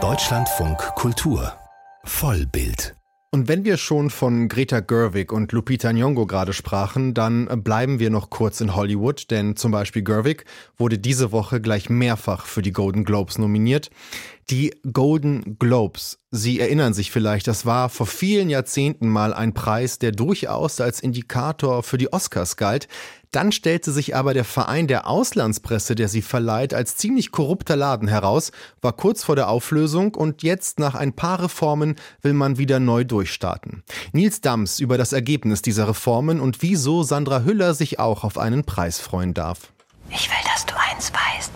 Deutschlandfunk Kultur Vollbild und wenn wir schon von Greta Gerwig und Lupita Nyong'o gerade sprachen, dann bleiben wir noch kurz in Hollywood, denn zum Beispiel Gerwig wurde diese Woche gleich mehrfach für die Golden Globes nominiert. Die Golden Globes, Sie erinnern sich vielleicht, das war vor vielen Jahrzehnten mal ein Preis, der durchaus als Indikator für die Oscars galt. Dann stellte sich aber der Verein der Auslandspresse, der sie verleiht, als ziemlich korrupter Laden heraus, war kurz vor der Auflösung und jetzt nach ein paar Reformen will man wieder neu durchstarten. Nils Dams über das Ergebnis dieser Reformen und wieso Sandra Hüller sich auch auf einen Preis freuen darf. Ich will, dass du eins weißt.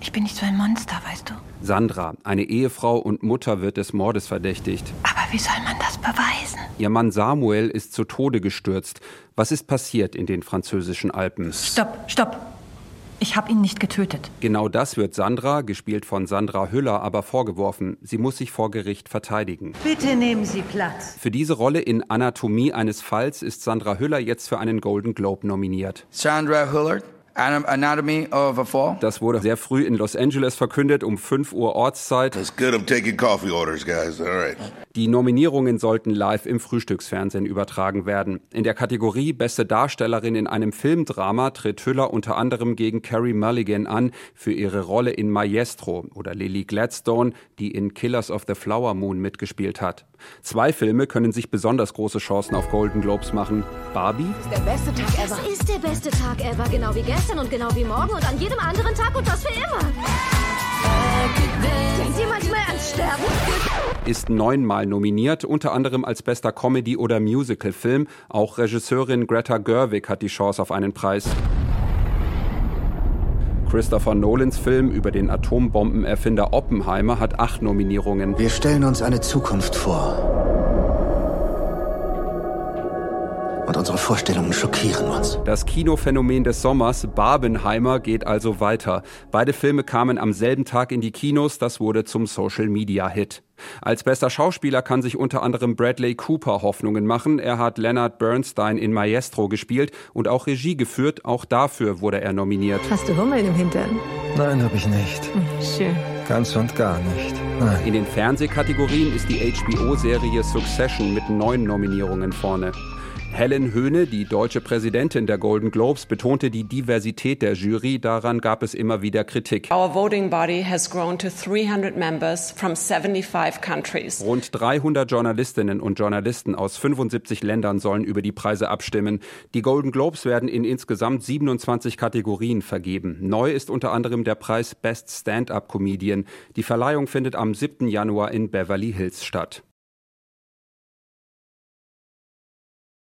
Ich bin nicht so ein Monster, weißt du? Sandra, eine Ehefrau und Mutter, wird des Mordes verdächtigt. Aber wie soll man das beweisen? Ihr Mann Samuel ist zu Tode gestürzt. Was ist passiert in den französischen Alpen? Stopp, stopp. Ich habe ihn nicht getötet. Genau das wird Sandra, gespielt von Sandra Hüller, aber vorgeworfen. Sie muss sich vor Gericht verteidigen. Bitte nehmen Sie Platz. Für diese Rolle in Anatomie eines Falls ist Sandra Hüller jetzt für einen Golden Globe nominiert. Sandra Hüller Anatomy of a Fall. Das wurde sehr früh in Los Angeles verkündet, um 5 Uhr Ortszeit. That's good. I'm taking coffee orders, guys. All right. Die Nominierungen sollten live im Frühstücksfernsehen übertragen werden. In der Kategorie Beste Darstellerin in einem Filmdrama tritt Hüller unter anderem gegen Carrie Mulligan an für ihre Rolle in Maestro oder Lily Gladstone, die in Killers of the Flower Moon mitgespielt hat. Zwei Filme können sich besonders große Chancen auf Golden Globes machen. Barbie? Das ist der beste Tag ever. Es ist der beste Tag ever, genau wie gestern und genau wie morgen und an jedem anderen Tag und das für immer. Denkt ihr manchmal ans Sterben? Ist neunmal nominiert, unter anderem als bester Comedy- oder Musical-Film. Auch Regisseurin Greta Gerwig hat die Chance auf einen Preis. Christopher Nolans Film über den Atombombenerfinder Oppenheimer hat acht Nominierungen. Wir stellen uns eine Zukunft vor. Und unsere Vorstellungen schockieren uns. Das Kinophänomen des Sommers, Barbenheimer, geht also weiter. Beide Filme kamen am selben Tag in die Kinos, das wurde zum Social-Media-Hit. Als bester Schauspieler kann sich unter anderem Bradley Cooper Hoffnungen machen. Er hat Leonard Bernstein in Maestro gespielt und auch Regie geführt. Auch dafür wurde er nominiert. Hast du Hummeln im Hintern? Nein, habe ich nicht. Schön. Ganz und gar nicht. Nein. In den Fernsehkategorien ist die HBO-Serie Succession mit neun Nominierungen vorne. Helen Höhne, die deutsche Präsidentin der Golden Globes, betonte die Diversität der Jury. Daran gab es immer wieder Kritik. Our voting body has grown to 300 members from 75 countries. Rund 300 Journalistinnen und Journalisten aus 75 Ländern sollen über die Preise abstimmen. Die Golden Globes werden in insgesamt 27 Kategorien vergeben. Neu ist unter anderem der Preis Best Stand-up Comedian. Die Verleihung findet am 7. Januar in Beverly Hills statt.